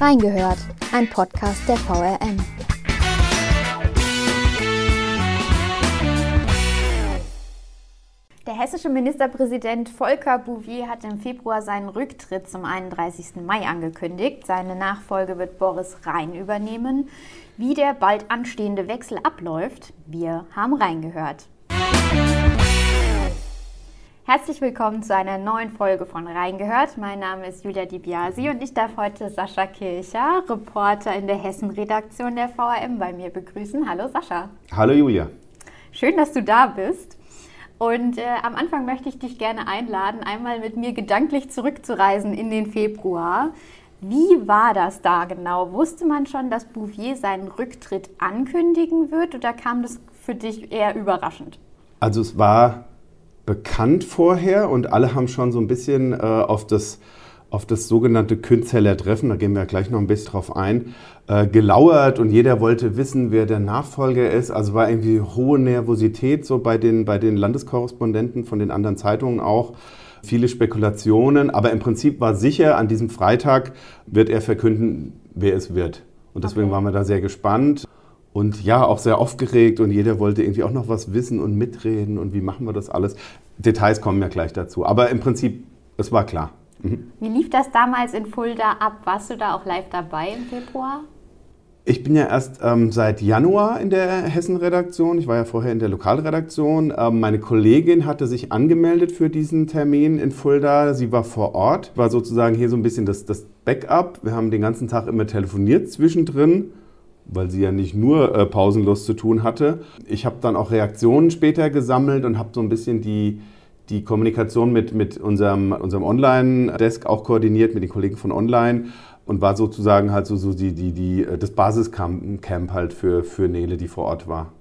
Reingehört, ein Podcast der VRM. Der hessische Ministerpräsident Volker Bouvier hat im Februar seinen Rücktritt zum 31. Mai angekündigt. Seine Nachfolge wird Boris Rhein übernehmen. Wie der bald anstehende Wechsel abläuft, wir haben reingehört. Herzlich willkommen zu einer neuen Folge von Reingehört. Mein Name ist Julia Di Biasi und ich darf heute Sascha Kircher, Reporter in der Hessen-Redaktion der VRM, bei mir begrüßen. Hallo Sascha. Hallo Julia. Schön, dass du da bist. Und äh, am Anfang möchte ich dich gerne einladen, einmal mit mir gedanklich zurückzureisen in den Februar. Wie war das da genau? Wusste man schon, dass Bouvier seinen Rücktritt ankündigen wird oder kam das für dich eher überraschend? Also es war bekannt vorher und alle haben schon so ein bisschen äh, auf das auf das sogenannte Künzeller Treffen, da gehen wir gleich noch ein bisschen drauf ein, äh, gelauert und jeder wollte wissen, wer der Nachfolger ist. Also war irgendwie hohe Nervosität so bei den, bei den Landeskorrespondenten von den anderen Zeitungen auch. Viele Spekulationen, aber im Prinzip war sicher, an diesem Freitag wird er verkünden, wer es wird. Und deswegen okay. waren wir da sehr gespannt und ja, auch sehr aufgeregt und jeder wollte irgendwie auch noch was wissen und mitreden und wie machen wir das alles. Details kommen ja gleich dazu. Aber im Prinzip, es war klar. Mhm. Wie lief das damals in Fulda ab? Warst du da auch live dabei im Februar? Ich bin ja erst ähm, seit Januar in der Hessen-Redaktion. Ich war ja vorher in der Lokalredaktion. Ähm, meine Kollegin hatte sich angemeldet für diesen Termin in Fulda. Sie war vor Ort, war sozusagen hier so ein bisschen das, das Backup. Wir haben den ganzen Tag immer telefoniert zwischendrin weil sie ja nicht nur äh, pausenlos zu tun hatte. Ich habe dann auch Reaktionen später gesammelt und habe so ein bisschen die, die Kommunikation mit, mit unserem, unserem Online-Desk auch koordiniert, mit den Kollegen von Online und war sozusagen halt so, so die, die, die, äh, das Basiscamp Camp halt für, für Nele, die vor Ort war.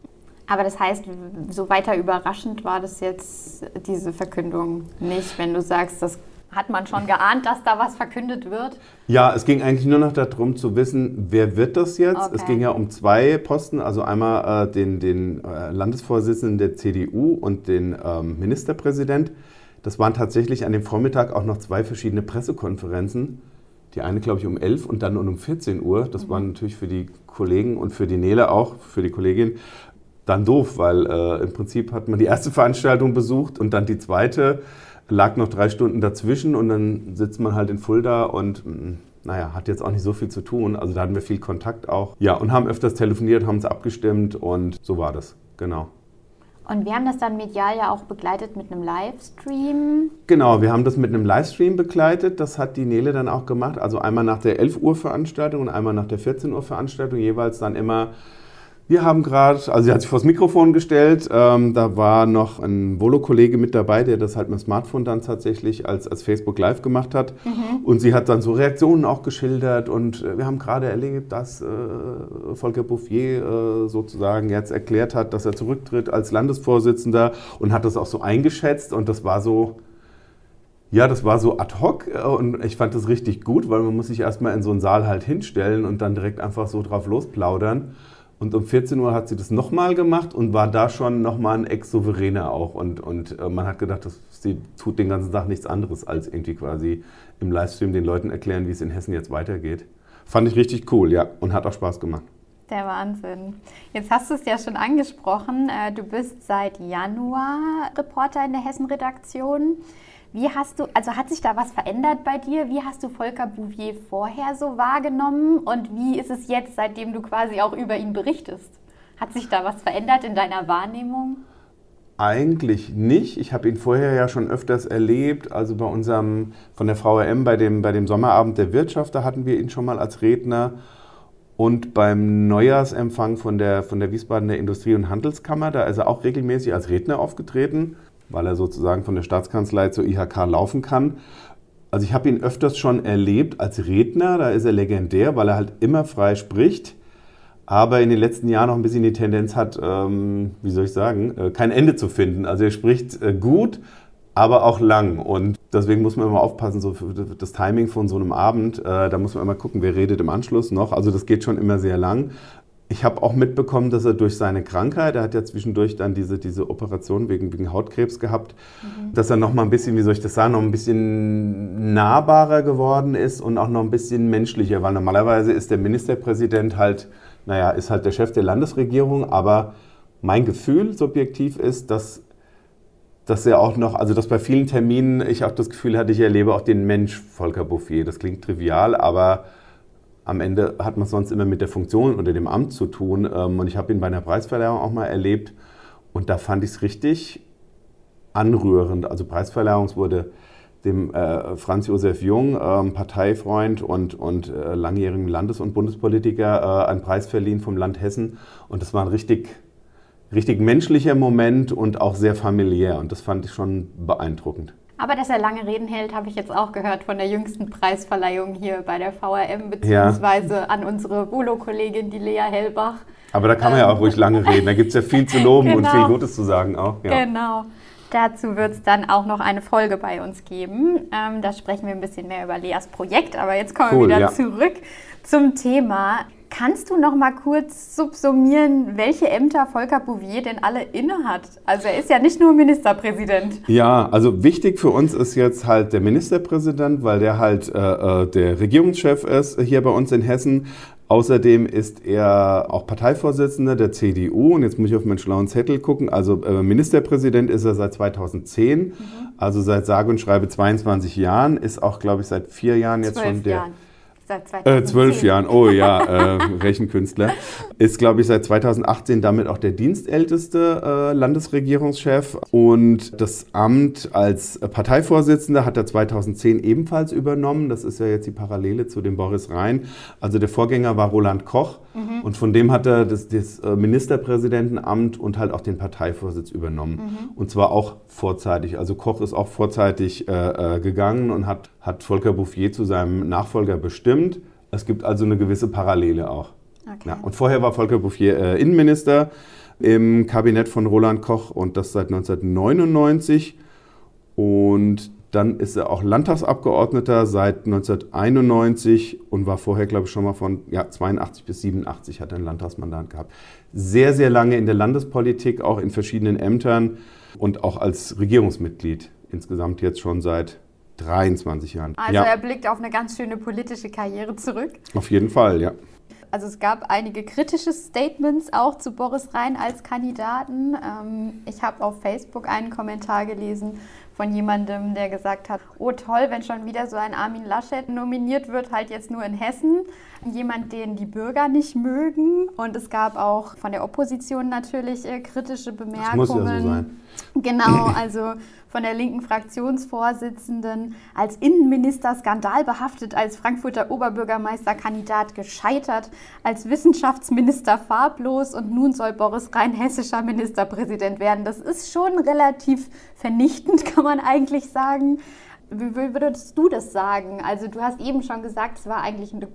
Aber das heißt, so weiter überraschend war das jetzt diese Verkündung nicht, wenn du sagst, das hat man schon geahnt, dass da was verkündet wird? Ja, es ging eigentlich nur noch darum zu wissen, wer wird das jetzt? Okay. Es ging ja um zwei Posten, also einmal äh, den, den äh, Landesvorsitzenden der CDU und den ähm, Ministerpräsident. Das waren tatsächlich an dem Vormittag auch noch zwei verschiedene Pressekonferenzen. Die eine, glaube ich, um 11 und dann um 14 Uhr. Das mhm. war natürlich für die Kollegen und für die Nele auch, für die Kollegin, dann doof, weil äh, im Prinzip hat man die erste Veranstaltung besucht und dann die zweite lag noch drei Stunden dazwischen und dann sitzt man halt in Fulda und mm, naja, hat jetzt auch nicht so viel zu tun. Also da hatten wir viel Kontakt auch. Ja, und haben öfters telefoniert, haben es abgestimmt und so war das, genau. Und wir haben das dann medial ja auch begleitet mit einem Livestream. Genau, wir haben das mit einem Livestream begleitet. Das hat die Nele dann auch gemacht. Also einmal nach der 11 Uhr Veranstaltung und einmal nach der 14 Uhr Veranstaltung. Jeweils dann immer wir haben gerade, also sie hat sich vors Mikrofon gestellt, ähm, da war noch ein Volo-Kollege mit dabei, der das halt mit dem Smartphone dann tatsächlich als, als Facebook Live gemacht hat. Mhm. Und sie hat dann so Reaktionen auch geschildert und äh, wir haben gerade erlebt, dass äh, Volker Bouffier äh, sozusagen jetzt erklärt hat, dass er zurücktritt als Landesvorsitzender und hat das auch so eingeschätzt und das war so, ja, das war so ad hoc äh, und ich fand das richtig gut, weil man muss sich erstmal in so einen Saal halt hinstellen und dann direkt einfach so drauf losplaudern. Und um 14 Uhr hat sie das nochmal gemacht und war da schon nochmal ein Ex-Souveräner auch. Und, und äh, man hat gedacht, dass sie tut den ganzen Tag nichts anderes, als irgendwie quasi im Livestream den Leuten erklären, wie es in Hessen jetzt weitergeht. Fand ich richtig cool, ja, und hat auch Spaß gemacht. Der Wahnsinn. Jetzt hast du es ja schon angesprochen. Äh, du bist seit Januar Reporter in der Hessen-Redaktion. Wie hast du, also hat sich da was verändert bei dir? Wie hast du Volker Bouvier vorher so wahrgenommen und wie ist es jetzt, seitdem du quasi auch über ihn berichtest? Hat sich da was verändert in deiner Wahrnehmung? Eigentlich nicht. Ich habe ihn vorher ja schon öfters erlebt. Also bei unserem, von der VRM, bei dem, bei dem Sommerabend der Wirtschaft, da hatten wir ihn schon mal als Redner. Und beim Neujahrsempfang von der, von der Wiesbadener Industrie- und Handelskammer, da ist er auch regelmäßig als Redner aufgetreten weil er sozusagen von der Staatskanzlei zur IHK laufen kann. Also ich habe ihn öfters schon erlebt als Redner, da ist er legendär, weil er halt immer frei spricht, aber in den letzten Jahren noch ein bisschen die Tendenz hat, ähm, wie soll ich sagen, äh, kein Ende zu finden. Also er spricht äh, gut, aber auch lang und deswegen muss man immer aufpassen, so das Timing von so einem Abend, äh, da muss man immer gucken, wer redet im Anschluss noch. Also das geht schon immer sehr lang. Ich habe auch mitbekommen, dass er durch seine Krankheit, er hat ja zwischendurch dann diese, diese Operation wegen, wegen Hautkrebs gehabt, mhm. dass er noch mal ein bisschen, wie soll ich das sagen, noch ein bisschen nahbarer geworden ist und auch noch ein bisschen menschlicher, weil normalerweise ist der Ministerpräsident halt, naja, ist halt der Chef der Landesregierung, aber mein Gefühl subjektiv ist, dass, dass er auch noch, also dass bei vielen Terminen ich auch das Gefühl hatte, ich erlebe auch den Mensch Volker Bouffier. Das klingt trivial, aber am Ende hat man sonst immer mit der Funktion oder dem Amt zu tun. Ähm, und ich habe ihn bei einer Preisverleihung auch mal erlebt. Und da fand ich es richtig anrührend. Also Preisverleihung wurde dem äh, Franz Josef Jung, äh, Parteifreund und, und äh, langjährigen Landes- und Bundespolitiker, äh, einen Preis verliehen vom Land Hessen. Und das war ein richtig, richtig menschlicher Moment und auch sehr familiär. Und das fand ich schon beeindruckend. Aber dass er lange Reden hält, habe ich jetzt auch gehört von der jüngsten Preisverleihung hier bei der VRM, beziehungsweise ja. an unsere Volo-Kollegin, die Lea Hellbach. Aber da kann man ähm, ja auch ruhig lange reden. Da gibt es ja viel zu loben genau. und viel Gutes zu sagen auch. Ja. Genau. Dazu wird es dann auch noch eine Folge bei uns geben. Ähm, da sprechen wir ein bisschen mehr über Leas Projekt. Aber jetzt kommen cool, wir wieder ja. zurück zum Thema. Kannst du noch mal kurz subsumieren, welche Ämter Volker Bouvier denn alle innehat? Also er ist ja nicht nur Ministerpräsident. Ja, also wichtig für uns ist jetzt halt der Ministerpräsident, weil der halt äh, äh der Regierungschef ist hier bei uns in Hessen. Außerdem ist er auch Parteivorsitzender der CDU und jetzt muss ich auf meinen schlauen Zettel gucken. Also äh, Ministerpräsident ist er seit 2010, mhm. also seit sage und schreibe 22 Jahren, ist auch, glaube ich, seit vier Jahren jetzt schon der. Jahren. Seit 2010. Äh, zwölf Jahren, oh ja, äh, Rechenkünstler. Ist, glaube ich, seit 2018 damit auch der dienstälteste äh, Landesregierungschef. Und das Amt als Parteivorsitzender hat er 2010 ebenfalls übernommen. Das ist ja jetzt die Parallele zu dem Boris Rhein. Also der Vorgänger war Roland Koch. Mhm. Und von dem hat er das, das, äh, Ministerpräsidentenamt und halt auch den Parteivorsitz übernommen. Mhm. Und zwar auch vorzeitig. Also Koch ist auch vorzeitig äh, äh gegangen und hat, hat Volker Bouffier zu seinem Nachfolger bestimmt. Es gibt also eine gewisse Parallele auch. Okay. Ja, und vorher war Volker Bouffier äh, Innenminister im Kabinett von Roland Koch und das seit 1999. Und dann ist er auch Landtagsabgeordneter seit 1991 und war vorher, glaube ich, schon mal von ja, 82 bis 87 hat er ein Landtagsmandat gehabt. Sehr, sehr lange in der Landespolitik, auch in verschiedenen Ämtern und auch als Regierungsmitglied. Insgesamt jetzt schon seit 23 Jahren. Also ja. er blickt auf eine ganz schöne politische Karriere zurück. Auf jeden Fall, ja. Also es gab einige kritische Statements auch zu Boris Rhein als Kandidaten. Ähm, ich habe auf Facebook einen Kommentar gelesen von jemandem, der gesagt hat, oh toll, wenn schon wieder so ein Armin Laschet nominiert wird, halt jetzt nur in Hessen. Jemand, den die Bürger nicht mögen. Und es gab auch von der Opposition natürlich äh, kritische Bemerkungen. Das muss ja so sein. Genau, also von der linken Fraktionsvorsitzenden als Innenminister skandalbehaftet, als Frankfurter Oberbürgermeisterkandidat gescheitert, als Wissenschaftsminister farblos und nun soll Boris Rhein hessischer Ministerpräsident werden. Das ist schon relativ vernichtend, kann man eigentlich sagen. Wie würdest du das sagen? Also du hast eben schon gesagt, es war eigentlich eine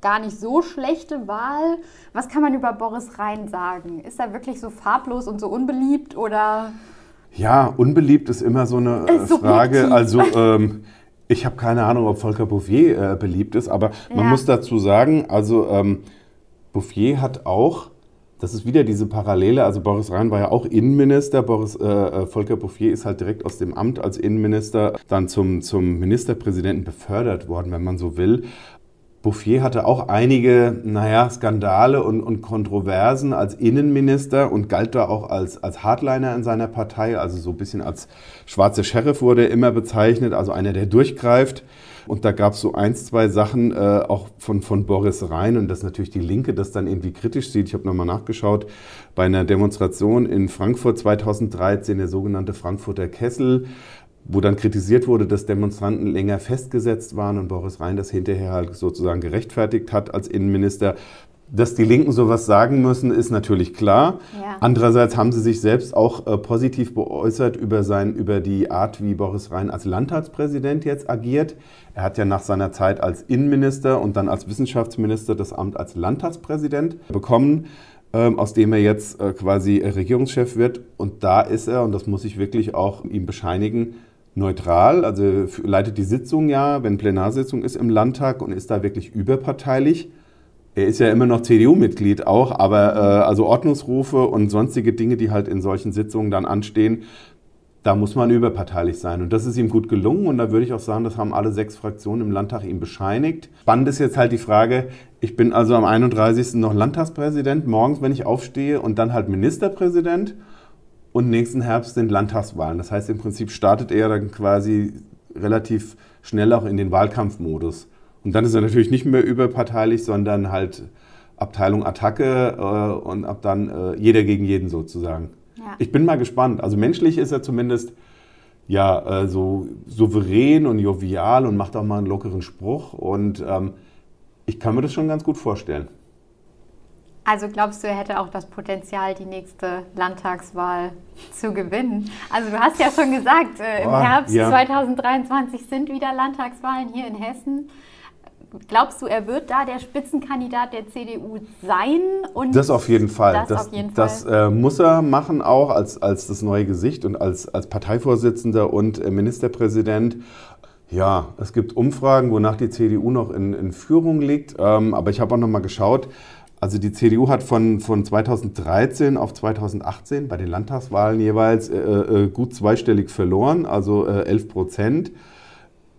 gar nicht so schlechte Wahl. Was kann man über Boris Rhein sagen? Ist er wirklich so farblos und so unbeliebt oder? Ja, unbeliebt ist immer so eine äh, Frage. Also ähm, ich habe keine Ahnung, ob Volker Bouffier äh, beliebt ist, aber man ja. muss dazu sagen, also ähm, Bouffier hat auch, das ist wieder diese Parallele, also Boris Rhein war ja auch Innenminister, Boris, äh, äh, Volker Bouffier ist halt direkt aus dem Amt als Innenminister dann zum, zum Ministerpräsidenten befördert worden, wenn man so will. Bouffier hatte auch einige, naja, Skandale und, und Kontroversen als Innenminister und galt da auch als, als Hardliner in seiner Partei, also so ein bisschen als schwarzer Sheriff wurde er immer bezeichnet, also einer, der durchgreift. Und da gab es so ein, zwei Sachen äh, auch von, von Boris Rhein und dass natürlich die Linke das dann irgendwie kritisch sieht. Ich habe nochmal nachgeschaut, bei einer Demonstration in Frankfurt 2013, der sogenannte Frankfurter Kessel, wo dann kritisiert wurde, dass Demonstranten länger festgesetzt waren und Boris Rhein das hinterher halt sozusagen gerechtfertigt hat als Innenminister. Dass die Linken sowas sagen müssen, ist natürlich klar. Ja. Andererseits haben sie sich selbst auch äh, positiv beäußert über, sein, über die Art, wie Boris Rhein als Landtagspräsident jetzt agiert. Er hat ja nach seiner Zeit als Innenminister und dann als Wissenschaftsminister das Amt als Landtagspräsident bekommen, ähm, aus dem er jetzt äh, quasi Regierungschef wird. Und da ist er, und das muss ich wirklich auch ihm bescheinigen, neutral, also leitet die Sitzung ja, wenn Plenarsitzung ist im Landtag und ist da wirklich überparteilich. er ist ja immer noch CDU-Mitglied auch, aber äh, also Ordnungsrufe und sonstige Dinge, die halt in solchen Sitzungen dann anstehen, da muss man überparteilich sein. Und das ist ihm gut gelungen. Und da würde ich auch sagen, das haben alle sechs Fraktionen im Landtag ihm bescheinigt. Spannend ist jetzt halt die Frage, ich bin also am 31. noch Landtagspräsident, morgens, wenn ich aufstehe, und dann halt Ministerpräsident. Und nächsten Herbst sind Landtagswahlen. Das heißt, im Prinzip startet er dann quasi relativ schnell auch in den Wahlkampfmodus. Und dann ist er natürlich nicht mehr überparteilich, sondern halt Abteilung Attacke äh, und ab dann äh, jeder gegen jeden sozusagen. Ja. Ich bin mal gespannt. Also menschlich ist er zumindest ja äh, so souverän und jovial und macht auch mal einen lockeren Spruch. Und ähm, ich kann mir das schon ganz gut vorstellen. Also glaubst du, er hätte auch das Potenzial, die nächste Landtagswahl zu gewinnen? Also du hast ja schon gesagt, äh, im oh, Herbst ja. 2023 sind wieder Landtagswahlen hier in Hessen. Glaubst du, er wird da der Spitzenkandidat der CDU sein? Und das auf jeden Fall. Das, das, jeden das Fall. Äh, muss er machen, auch als, als das neue Gesicht und als, als Parteivorsitzender und äh, Ministerpräsident. Ja, es gibt Umfragen, wonach die CDU noch in, in Führung liegt. Ähm, aber ich habe auch noch mal geschaut. Also die CDU hat von, von 2013 auf 2018 bei den Landtagswahlen jeweils äh, äh, gut zweistellig verloren, also äh, 11 Prozent.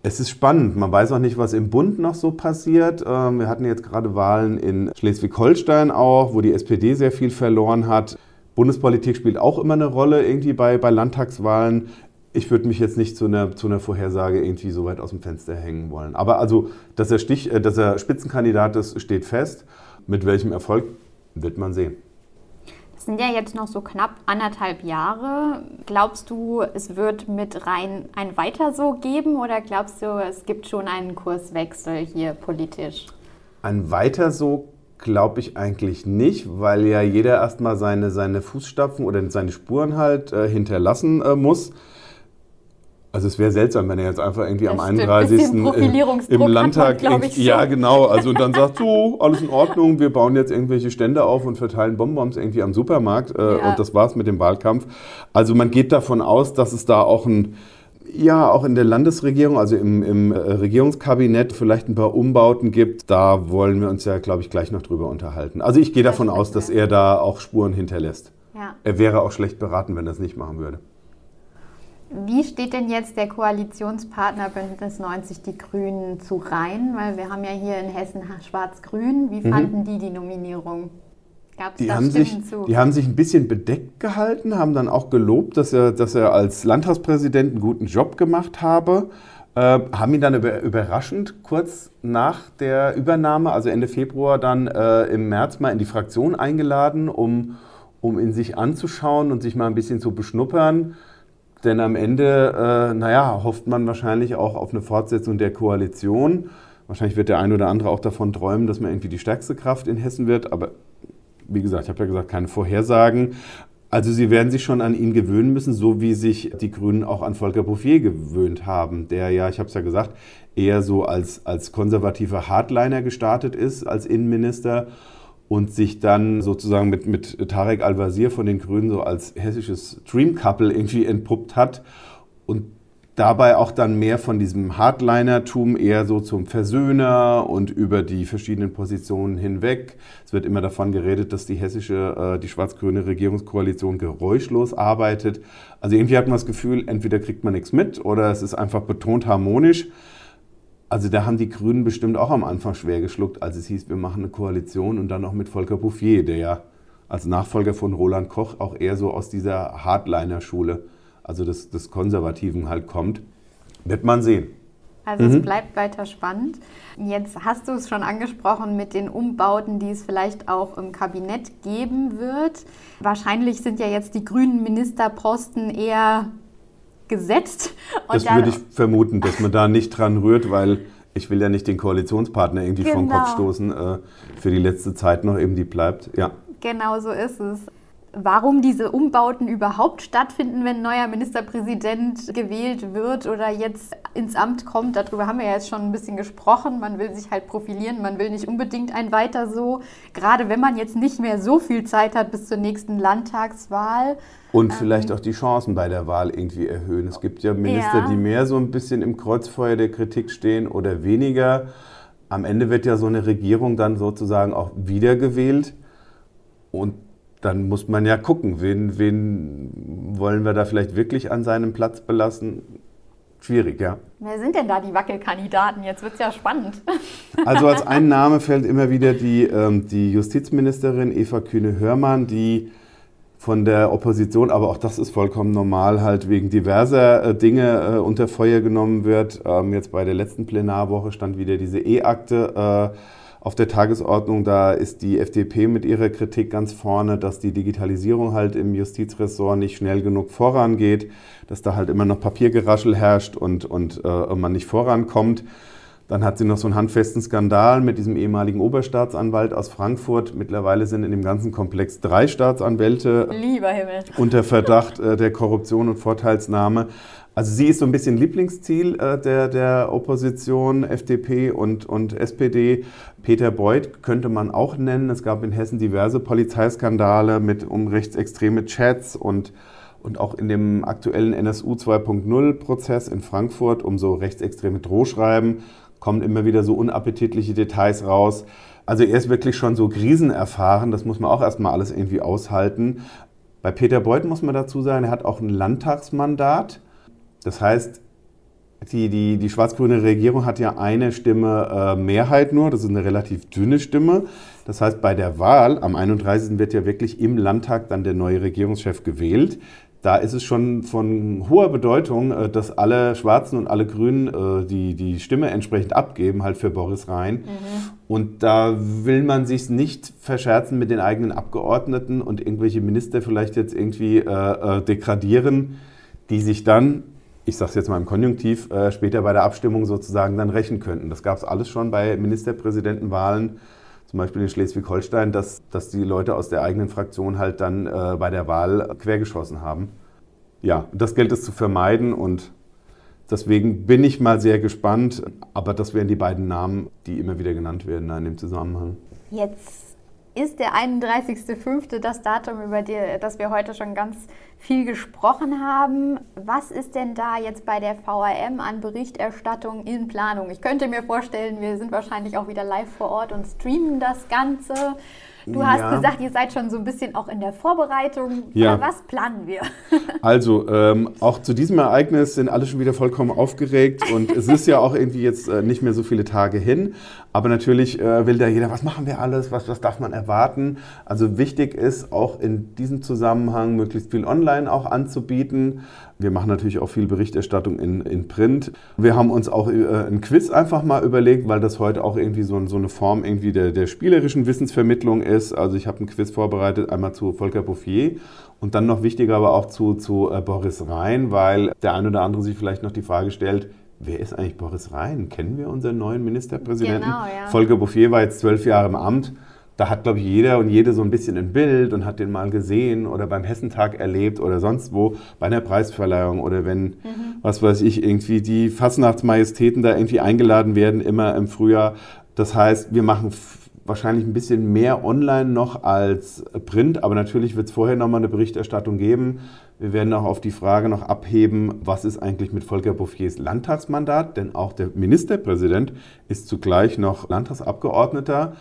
Es ist spannend. Man weiß auch nicht, was im Bund noch so passiert. Ähm, wir hatten jetzt gerade Wahlen in Schleswig-Holstein auch, wo die SPD sehr viel verloren hat. Bundespolitik spielt auch immer eine Rolle irgendwie bei, bei Landtagswahlen. Ich würde mich jetzt nicht zu einer, zu einer Vorhersage irgendwie so weit aus dem Fenster hängen wollen. Aber also, dass er, Stich, äh, dass er Spitzenkandidat ist, steht fest. Mit welchem Erfolg wird man sehen sind ja jetzt noch so knapp anderthalb Jahre. Glaubst du, es wird mit rein ein Weiter so geben oder glaubst du, es gibt schon einen Kurswechsel hier politisch? Ein Weiter so glaube ich eigentlich nicht, weil ja jeder erstmal seine, seine Fußstapfen oder seine Spuren halt äh, hinterlassen äh, muss. Also es wäre seltsam, wenn er jetzt einfach irgendwie das am 31. im Landtag, man, ja genau, also und dann sagt so, alles in Ordnung, wir bauen jetzt irgendwelche Stände auf und verteilen Bonbons irgendwie am Supermarkt äh, ja. und das war's mit dem Wahlkampf. Also man geht davon aus, dass es da auch ein ja, auch in der Landesregierung, also im, im äh, Regierungskabinett vielleicht ein paar Umbauten gibt. Da wollen wir uns ja, glaube ich, gleich noch drüber unterhalten. Also ich gehe davon aus, dass er da auch Spuren hinterlässt. Ja. Er wäre auch schlecht beraten, wenn er es nicht machen würde. Wie steht denn jetzt der Koalitionspartner Bündnis 90 Die Grünen zu Rhein? Weil wir haben ja hier in Hessen Schwarz-Grün. Wie mhm. fanden die die Nominierung? Gab es da haben Stimmen sich, zu? Die haben sich ein bisschen bedeckt gehalten, haben dann auch gelobt, dass er, dass er als Landtagspräsident einen guten Job gemacht habe. Äh, haben ihn dann über, überraschend kurz nach der Übernahme, also Ende Februar, dann äh, im März mal in die Fraktion eingeladen, um, um ihn sich anzuschauen und sich mal ein bisschen zu beschnuppern. Denn am Ende, äh, naja, hofft man wahrscheinlich auch auf eine Fortsetzung der Koalition. Wahrscheinlich wird der ein oder andere auch davon träumen, dass man irgendwie die stärkste Kraft in Hessen wird. Aber wie gesagt, ich habe ja gesagt, keine Vorhersagen. Also sie werden sich schon an ihn gewöhnen müssen, so wie sich die Grünen auch an Volker Bouffier gewöhnt haben, der ja, ich habe es ja gesagt, eher so als, als konservativer Hardliner gestartet ist als Innenminister und sich dann sozusagen mit, mit Tarek Al-Wazir von den Grünen so als hessisches Dream Couple irgendwie entpuppt hat und dabei auch dann mehr von diesem Hardliner-Tum eher so zum Versöhner und über die verschiedenen Positionen hinweg. Es wird immer davon geredet, dass die hessische, äh, die schwarz-grüne Regierungskoalition geräuschlos arbeitet. Also irgendwie hat man das Gefühl, entweder kriegt man nichts mit oder es ist einfach betont harmonisch. Also da haben die Grünen bestimmt auch am Anfang schwer geschluckt, als es hieß, wir machen eine Koalition und dann noch mit Volker Bouffier, der ja als Nachfolger von Roland Koch auch eher so aus dieser Hardliner-Schule, also des, des Konservativen halt kommt. Wird man sehen. Also mhm. es bleibt weiter spannend. Jetzt hast du es schon angesprochen mit den Umbauten, die es vielleicht auch im Kabinett geben wird. Wahrscheinlich sind ja jetzt die grünen Ministerposten eher gesetzt. Und das würde ich vermuten, dass man da nicht dran rührt, weil ich will ja nicht den Koalitionspartner irgendwie genau. vom Kopf genau. stoßen. Äh, für die letzte Zeit noch eben, die bleibt. Ja. Genau so ist es warum diese Umbauten überhaupt stattfinden, wenn ein neuer Ministerpräsident gewählt wird oder jetzt ins Amt kommt. Darüber haben wir ja jetzt schon ein bisschen gesprochen. Man will sich halt profilieren, man will nicht unbedingt ein weiter so, gerade wenn man jetzt nicht mehr so viel Zeit hat bis zur nächsten Landtagswahl. Und ähm, vielleicht auch die Chancen bei der Wahl irgendwie erhöhen. Es gibt ja Minister, ja. die mehr so ein bisschen im Kreuzfeuer der Kritik stehen oder weniger. am Ende wird ja so eine Regierung dann sozusagen auch wiedergewählt. Und dann muss man ja gucken, wen, wen wollen wir da vielleicht wirklich an seinem Platz belassen. Schwierig, ja. Wer sind denn da die Wackelkandidaten? Jetzt wird es ja spannend. Also als ein Name fällt immer wieder die, ähm, die Justizministerin Eva Kühne-Hörmann, die von der Opposition, aber auch das ist vollkommen normal, halt wegen diverser äh, Dinge äh, unter Feuer genommen wird. Ähm, jetzt bei der letzten Plenarwoche stand wieder diese E-Akte äh, auf der Tagesordnung. Da ist die FDP mit ihrer Kritik ganz vorne, dass die Digitalisierung halt im Justizressort nicht schnell genug vorangeht, dass da halt immer noch Papiergeraschel herrscht und, und äh, man nicht vorankommt. Dann hat sie noch so einen handfesten Skandal mit diesem ehemaligen Oberstaatsanwalt aus Frankfurt. Mittlerweile sind in dem ganzen Komplex drei Staatsanwälte unter Verdacht äh, der Korruption und Vorteilsnahme. Also sie ist so ein bisschen Lieblingsziel äh, der, der Opposition, FDP und, und SPD. Peter Beuth könnte man auch nennen. Es gab in Hessen diverse Polizeiskandale mit um rechtsextreme Chats und und auch in dem aktuellen NSU 2.0-Prozess in Frankfurt um so rechtsextreme Drohschreiben kommen immer wieder so unappetitliche Details raus. Also er ist wirklich schon so krisenerfahren, das muss man auch erstmal alles irgendwie aushalten. Bei Peter Beuth muss man dazu sagen, er hat auch ein Landtagsmandat. Das heißt, die, die, die schwarz-grüne Regierung hat ja eine Stimme äh, Mehrheit nur, das ist eine relativ dünne Stimme. Das heißt, bei der Wahl am 31. wird ja wirklich im Landtag dann der neue Regierungschef gewählt da ist es schon von hoher Bedeutung, äh, dass alle Schwarzen und alle Grünen äh, die, die Stimme entsprechend abgeben, halt für Boris Rhein. Mhm. Und da will man sich nicht verscherzen mit den eigenen Abgeordneten und irgendwelche Minister vielleicht jetzt irgendwie äh, äh degradieren, die sich dann, ich sage es jetzt mal im Konjunktiv, äh, später bei der Abstimmung sozusagen dann rächen könnten. Das gab es alles schon bei Ministerpräsidentenwahlen zum Beispiel in Schleswig-Holstein, dass, dass die Leute aus der eigenen Fraktion halt dann äh, bei der Wahl quergeschossen haben. Ja, das gilt es zu vermeiden und deswegen bin ich mal sehr gespannt. Aber das wären die beiden Namen, die immer wieder genannt werden in dem Zusammenhang. Jetzt ist der 31.05. das Datum, über das wir heute schon ganz viel gesprochen haben. Was ist denn da jetzt bei der VRM an Berichterstattung in Planung? Ich könnte mir vorstellen, wir sind wahrscheinlich auch wieder live vor Ort und streamen das Ganze. Du hast ja. gesagt, ihr seid schon so ein bisschen auch in der Vorbereitung. Ja. Was planen wir? Also, ähm, auch zu diesem Ereignis sind alle schon wieder vollkommen aufgeregt und es ist ja auch irgendwie jetzt äh, nicht mehr so viele Tage hin. Aber natürlich äh, will da jeder, was machen wir alles, was, was darf man erwarten? Also wichtig ist auch in diesem Zusammenhang möglichst viel online auch anzubieten. Wir machen natürlich auch viel Berichterstattung in, in Print. Wir haben uns auch äh, ein Quiz einfach mal überlegt, weil das heute auch irgendwie so, so eine Form irgendwie der, der spielerischen Wissensvermittlung ist. Also ich habe ein Quiz vorbereitet, einmal zu Volker Bouffier und dann noch wichtiger aber auch zu, zu äh, Boris Rhein, weil der ein oder andere sich vielleicht noch die Frage stellt, wer ist eigentlich Boris Rhein? Kennen wir unseren neuen Ministerpräsidenten? Genau, ja. Volker Bouffier war jetzt zwölf Jahre im Amt da hat, glaube ich, jeder und jede so ein bisschen ein Bild und hat den mal gesehen oder beim Hessentag erlebt oder sonst wo, bei einer Preisverleihung oder wenn, mhm. was weiß ich, irgendwie die Fastnachtsmajestäten da irgendwie eingeladen werden, immer im Frühjahr. Das heißt, wir machen wahrscheinlich ein bisschen mehr online noch als Print, aber natürlich wird es vorher nochmal eine Berichterstattung geben. Wir werden auch auf die Frage noch abheben, was ist eigentlich mit Volker Bouffiers Landtagsmandat, denn auch der Ministerpräsident ist zugleich noch Landtagsabgeordneter.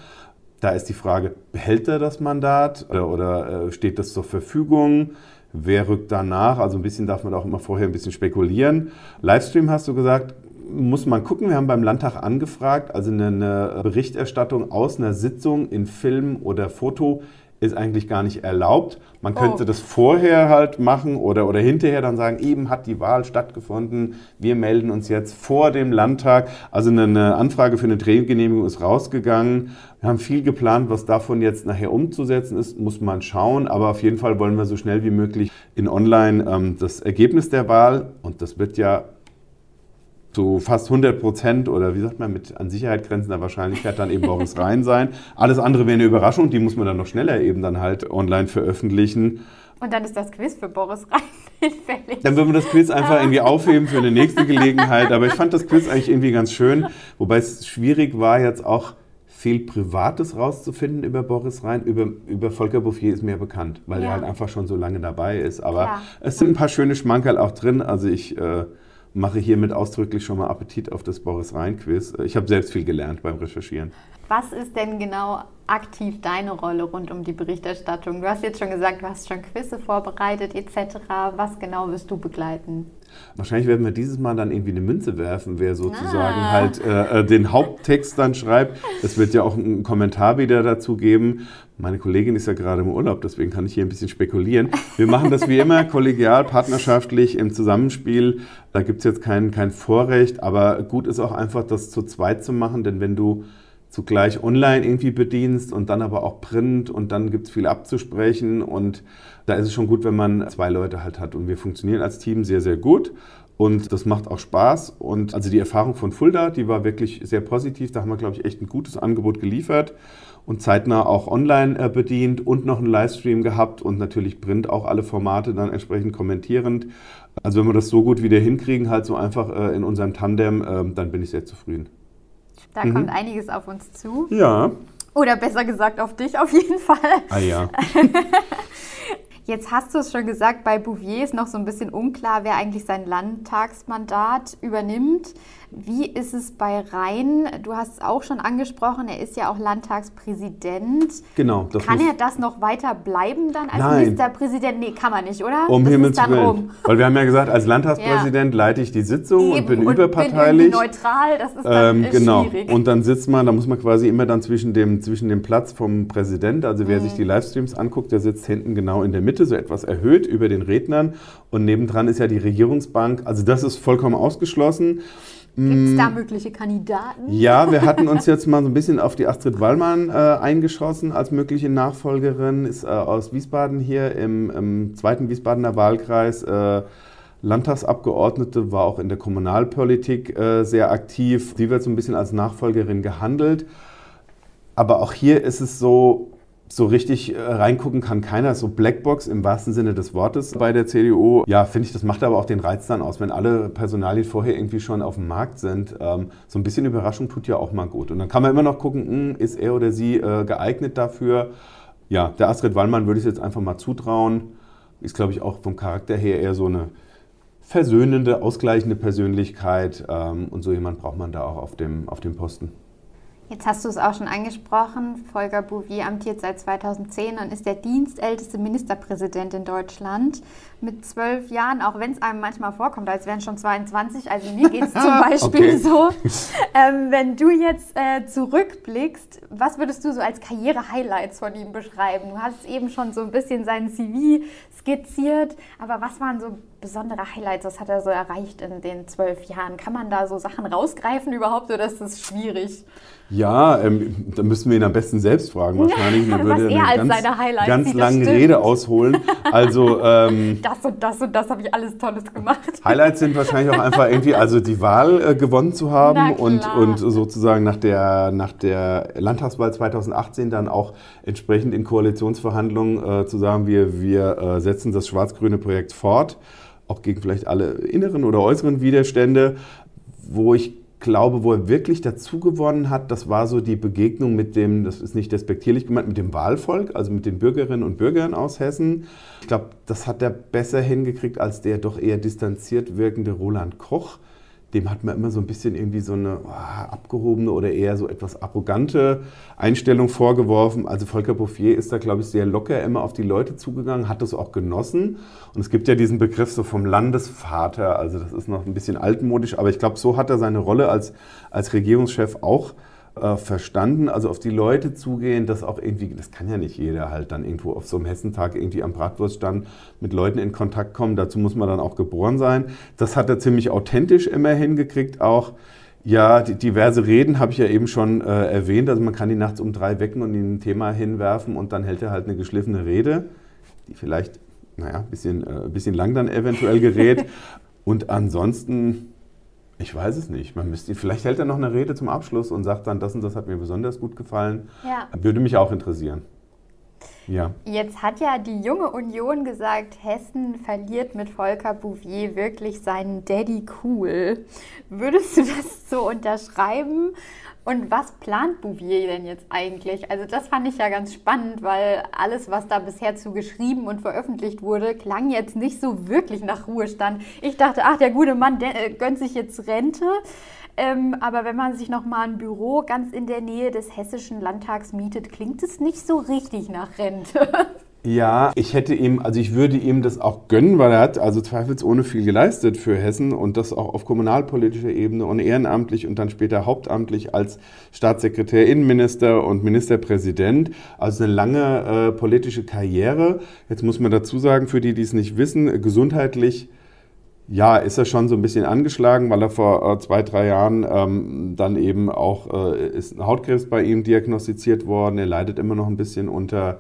Da ist die Frage, behält er das Mandat oder, oder äh, steht das zur Verfügung? Wer rückt danach? Also ein bisschen darf man auch immer vorher ein bisschen spekulieren. Livestream hast du gesagt, muss man gucken. Wir haben beim Landtag angefragt, also eine Berichterstattung aus einer Sitzung in Film oder Foto ist eigentlich gar nicht erlaubt. Man könnte oh. das vorher halt machen oder, oder hinterher dann sagen, eben hat die Wahl stattgefunden, wir melden uns jetzt vor dem Landtag. Also eine Anfrage für eine Drehgenehmigung ist rausgegangen. Wir haben viel geplant, was davon jetzt nachher umzusetzen ist, muss man schauen. Aber auf jeden Fall wollen wir so schnell wie möglich in Online ähm, das Ergebnis der Wahl, und das wird ja zu fast 100 Prozent oder wie sagt man, mit an Sicherheit grenzender Wahrscheinlichkeit dann eben Boris Rhein sein. Alles andere wäre eine Überraschung, die muss man dann noch schneller eben dann halt online veröffentlichen. Und dann ist das Quiz für Boris Rhein hinfällig. Dann würden wir das Quiz einfach irgendwie aufheben für eine nächste Gelegenheit. Aber ich fand das Quiz eigentlich irgendwie ganz schön, wobei es schwierig war jetzt auch viel Privates rauszufinden über Boris Rhein. Über, über Volker Bouffier ist mir bekannt, weil ja. er halt einfach schon so lange dabei ist. Aber Klar. es sind ein paar schöne Schmankerl auch drin. Also ich... Äh, mache hiermit ausdrücklich schon mal Appetit auf das Boris Rhein-Quiz. Ich habe selbst viel gelernt beim Recherchieren. Was ist denn genau aktiv deine Rolle rund um die Berichterstattung? Du hast jetzt schon gesagt, du hast schon Quizze vorbereitet etc. Was genau wirst du begleiten? Wahrscheinlich werden wir dieses Mal dann irgendwie eine Münze werfen, wer sozusagen ah. halt äh, äh, den Haupttext dann schreibt. Es wird ja auch einen Kommentar wieder dazu geben. Meine Kollegin ist ja gerade im Urlaub, deswegen kann ich hier ein bisschen spekulieren. Wir machen das wie immer kollegial, partnerschaftlich im Zusammenspiel. Da gibt es jetzt kein, kein Vorrecht, aber gut ist auch einfach, das zu zweit zu machen, denn wenn du zugleich online irgendwie bedienst und dann aber auch Print und dann gibt es viel abzusprechen. Und da ist es schon gut, wenn man zwei Leute halt hat. Und wir funktionieren als Team sehr, sehr gut. Und das macht auch Spaß. Und also die Erfahrung von Fulda, die war wirklich sehr positiv, da haben wir glaube ich echt ein gutes Angebot geliefert und zeitnah auch online äh, bedient und noch einen Livestream gehabt und natürlich Print auch alle Formate dann entsprechend kommentierend. Also wenn wir das so gut wieder hinkriegen, halt so einfach äh, in unserem Tandem, äh, dann bin ich sehr zufrieden. Da mhm. kommt einiges auf uns zu. Ja. Oder besser gesagt auf dich auf jeden Fall. Ah ja. Jetzt hast du es schon gesagt, bei Bouvier ist noch so ein bisschen unklar, wer eigentlich sein Landtagsmandat übernimmt. Wie ist es bei Rhein? Du hast es auch schon angesprochen, er ist ja auch Landtagspräsident. Genau. kann er das noch weiter bleiben dann als Nein. Ministerpräsident? Nee, kann man nicht, oder? Um das Himmels Willen. Um. Weil wir haben ja gesagt, als Landtagspräsident ja. leite ich die Sitzung Eben. und bin und überparteilich. Bin neutral, das ist dann ähm, genau. schwierig. Und dann sitzt man, da muss man quasi immer dann zwischen dem, zwischen dem Platz vom Präsident, also wer mhm. sich die Livestreams anguckt, der sitzt hinten genau in der Mitte, so etwas erhöht über den Rednern. Und nebendran ist ja die Regierungsbank. Also das ist vollkommen ausgeschlossen. Gibt es da mm. mögliche Kandidaten? Ja, wir hatten uns jetzt mal so ein bisschen auf die Astrid Wallmann äh, eingeschossen als mögliche Nachfolgerin. Ist äh, aus Wiesbaden hier im, im zweiten Wiesbadener Wahlkreis. Äh, Landtagsabgeordnete, war auch in der Kommunalpolitik äh, sehr aktiv. Sie wird so ein bisschen als Nachfolgerin gehandelt. Aber auch hier ist es so, so richtig äh, reingucken kann keiner. So Blackbox im wahrsten Sinne des Wortes bei der CDU. Ja, finde ich, das macht aber auch den Reiz dann aus, wenn alle Personalien vorher irgendwie schon auf dem Markt sind. Ähm, so ein bisschen Überraschung tut ja auch mal gut. Und dann kann man immer noch gucken, mh, hm, ist er oder sie äh, geeignet dafür. Ja, der Astrid Wallmann würde ich jetzt einfach mal zutrauen. Ist, glaube ich, auch vom Charakter her eher so eine versöhnende, ausgleichende Persönlichkeit. Ähm, und so jemand braucht man da auch auf dem, auf dem Posten. Jetzt hast du es auch schon angesprochen. Volker Bouvier amtiert seit 2010 und ist der dienstälteste Ministerpräsident in Deutschland mit zwölf Jahren, auch wenn es einem manchmal vorkommt, als wären schon 22. Also mir geht es zum Beispiel so. Ähm, wenn du jetzt äh, zurückblickst, was würdest du so als Karriere-Highlights von ihm beschreiben? Du hast eben schon so ein bisschen seinen CV skizziert, aber was waren so besondere Highlights? Was hat er so erreicht in den zwölf Jahren? Kann man da so Sachen rausgreifen überhaupt oder ist das schwierig? Ja, ähm, da müssen wir ihn am besten selbst fragen wahrscheinlich. Man würde eine ganz, ganz lange Rede ausholen. Also ähm, das und das und das habe ich alles Tolles gemacht. Highlights sind wahrscheinlich auch einfach irgendwie, also die Wahl äh, gewonnen zu haben und, und sozusagen nach der, nach der Landtagswahl 2018 dann auch entsprechend in Koalitionsverhandlungen äh, zu sagen, wir, wir äh, setzen das schwarz-grüne Projekt fort, auch gegen vielleicht alle inneren oder äußeren Widerstände, wo ich glaube, wo er wirklich dazu gewonnen hat, das war so die Begegnung mit dem, das ist nicht despektierlich gemeint, mit dem Wahlvolk, also mit den Bürgerinnen und Bürgern aus Hessen. Ich glaube, das hat er besser hingekriegt als der doch eher distanziert wirkende Roland Koch dem hat man immer so ein bisschen irgendwie so eine oh, abgehobene oder eher so etwas arrogante Einstellung vorgeworfen. Also Volker Bouffier ist da, glaube ich, sehr locker immer auf die Leute zugegangen, hat das auch genossen. Und es gibt ja diesen Begriff so vom Landesvater, also das ist noch ein bisschen altmodisch, aber ich glaube, so hat er seine Rolle als, als Regierungschef auch äh, verstanden, also auf die Leute zugehen, das auch irgendwie, das kann ja nicht jeder halt dann irgendwo auf so einem Hessentag irgendwie am Bratwurststand mit Leuten in Kontakt kommen, dazu muss man dann auch geboren sein. Das hat er ziemlich authentisch immer hingekriegt, auch ja, diverse Reden habe ich ja eben schon äh, erwähnt, also man kann ihn nachts um drei wecken und ihn ein Thema hinwerfen und dann hält er halt eine geschliffene Rede, die vielleicht, naja, ein bisschen, äh, bisschen lang dann eventuell gerät. und ansonsten ich weiß es nicht. Man müsste, vielleicht hält er noch eine Rede zum Abschluss und sagt dann, das und das hat mir besonders gut gefallen. Ja. Würde mich auch interessieren. Ja. Jetzt hat ja die junge Union gesagt, Hessen verliert mit Volker Bouvier wirklich seinen Daddy cool. Würdest du das so unterschreiben? Und was plant Bouvier denn jetzt eigentlich? Also das fand ich ja ganz spannend, weil alles, was da bisher zu geschrieben und veröffentlicht wurde, klang jetzt nicht so wirklich nach Ruhestand. Ich dachte, ach, der gute Mann der, äh, gönnt sich jetzt Rente. Ähm, aber wenn man sich nochmal ein Büro ganz in der Nähe des Hessischen Landtags mietet, klingt es nicht so richtig nach Rente. Ja, ich hätte ihm, also ich würde ihm das auch gönnen, weil er hat also zweifelsohne viel geleistet für Hessen und das auch auf kommunalpolitischer Ebene und ehrenamtlich und dann später hauptamtlich als Staatssekretär, Innenminister und Ministerpräsident. Also eine lange äh, politische Karriere. Jetzt muss man dazu sagen, für die, die es nicht wissen, gesundheitlich ja, ist er schon so ein bisschen angeschlagen, weil er vor äh, zwei, drei Jahren ähm, dann eben auch, äh, ist ein Hautkrebs bei ihm diagnostiziert worden. Er leidet immer noch ein bisschen unter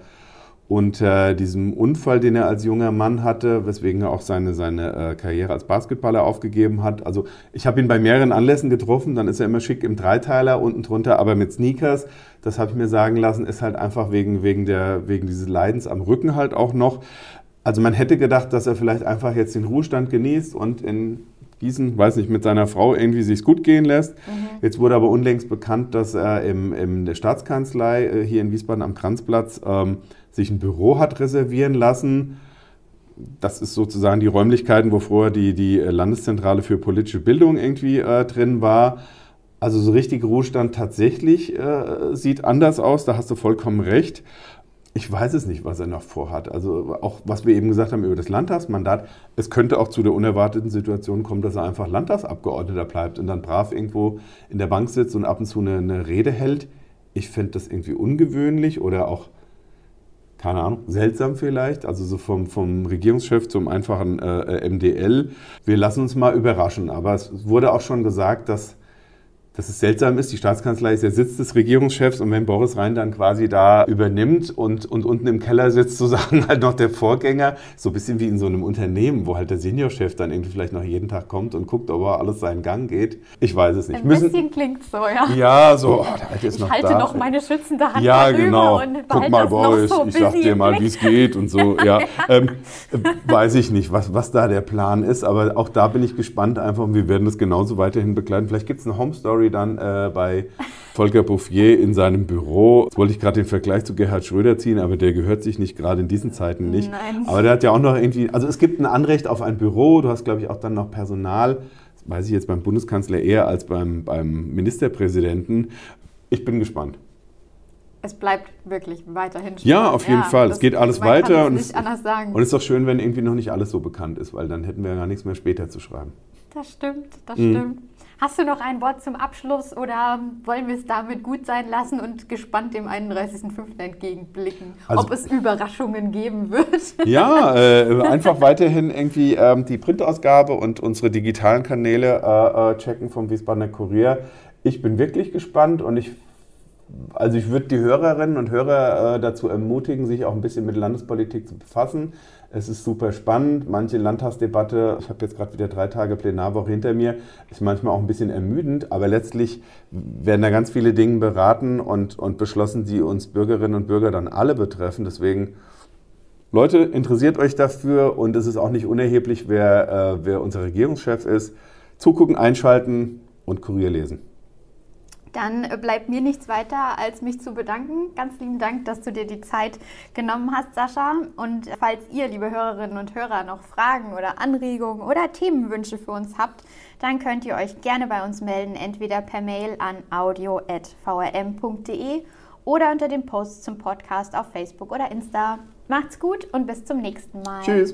unter diesem Unfall, den er als junger Mann hatte, weswegen er auch seine, seine äh, Karriere als Basketballer aufgegeben hat. Also ich habe ihn bei mehreren Anlässen getroffen, dann ist er immer schick im Dreiteiler, unten drunter aber mit Sneakers. Das habe ich mir sagen lassen, ist halt einfach wegen, wegen, der, wegen dieses Leidens am Rücken halt auch noch. Also man hätte gedacht, dass er vielleicht einfach jetzt den Ruhestand genießt und in Gießen, weiß nicht, mit seiner Frau irgendwie sich gut gehen lässt. Mhm. Jetzt wurde aber unlängst bekannt, dass er im, in der Staatskanzlei äh, hier in Wiesbaden am Kranzplatz ähm, sich ein Büro hat reservieren lassen. Das ist sozusagen die Räumlichkeiten, wo vorher die, die Landeszentrale für politische Bildung irgendwie äh, drin war. Also so richtig Ruhestand tatsächlich äh, sieht anders aus, da hast du vollkommen recht. Ich weiß es nicht, was er noch vorhat. Also auch was wir eben gesagt haben über das Landtagsmandat, es könnte auch zu der unerwarteten Situation kommen, dass er einfach Landtagsabgeordneter bleibt und dann brav irgendwo in der Bank sitzt und ab und zu eine, eine Rede hält. Ich fände das irgendwie ungewöhnlich oder auch keine Ahnung, seltsam vielleicht, also so vom, vom Regierungschef zum einfachen äh, MDL. Wir lassen uns mal überraschen, aber es wurde auch schon gesagt, dass dass es seltsam ist, die Staatskanzlei ist der Sitz des Regierungschefs und wenn Boris Rhein dann quasi da übernimmt und, und unten im Keller sitzt sozusagen halt noch der Vorgänger, so ein bisschen wie in so einem Unternehmen, wo halt der Seniorchef dann irgendwie vielleicht noch jeden Tag kommt und guckt, ob er alles seinen Gang geht. Ich weiß es nicht. Ein Müssen, bisschen klingt so, ja. Ja, so, oh, der Alte ist ich noch halte da. noch meine schützende Hand Ja, genau. und Guck mal, Boris, so ich sag dir mal, wie es geht und so. Ja, ähm, weiß ich nicht, was, was da der Plan ist, aber auch da bin ich gespannt einfach und wir werden das genauso weiterhin begleiten. Vielleicht gibt es eine Home Story dann äh, bei Volker Bouffier in seinem Büro. Jetzt wollte ich gerade den Vergleich zu Gerhard Schröder ziehen, aber der gehört sich nicht gerade in diesen Zeiten nicht. Nein. Aber der hat ja auch noch irgendwie, also es gibt ein Anrecht auf ein Büro, du hast glaube ich auch dann noch Personal, das weiß ich jetzt beim Bundeskanzler eher als beim, beim Ministerpräsidenten. Ich bin gespannt. Es bleibt wirklich weiterhin spannend. Ja, auf jeden ja, Fall. Es geht alles weiter. und es, und es ist doch schön, wenn irgendwie noch nicht alles so bekannt ist, weil dann hätten wir ja gar nichts mehr später zu schreiben. Das stimmt, das mhm. stimmt. Hast du noch ein Wort zum Abschluss oder wollen wir es damit gut sein lassen und gespannt dem 31.05. entgegenblicken, also, ob es Überraschungen geben wird? Ja, äh, einfach weiterhin irgendwie ähm, die Printausgabe und unsere digitalen Kanäle äh, äh, checken vom Wiesbadener Kurier. Ich bin wirklich gespannt und ich also ich würde die Hörerinnen und Hörer äh, dazu ermutigen, sich auch ein bisschen mit Landespolitik zu befassen. Es ist super spannend. Manche Landtagsdebatte, ich habe jetzt gerade wieder drei Tage Plenarwoche hinter mir, ist manchmal auch ein bisschen ermüdend, aber letztlich werden da ganz viele Dinge beraten und, und beschlossen, die uns Bürgerinnen und Bürger dann alle betreffen. Deswegen, Leute, interessiert euch dafür und es ist auch nicht unerheblich, wer, äh, wer unser Regierungschef ist. Zugucken, einschalten und Kurier lesen. Dann äh, bleibt mir nichts weiter, als mich zu bedanken. Ganz lieben Dank, dass du dir die Zeit genommen hast, Sascha. Und falls ihr, liebe Hörerinnen und Hörer, noch Fragen oder Anregungen oder Themenwünsche für uns habt, dann könnt ihr euch gerne bei uns melden, entweder per Mail an audio.vrm.de oder unter dem Post zum Podcast auf Facebook oder Insta. Macht's gut und bis zum nächsten Mal. Tschüss.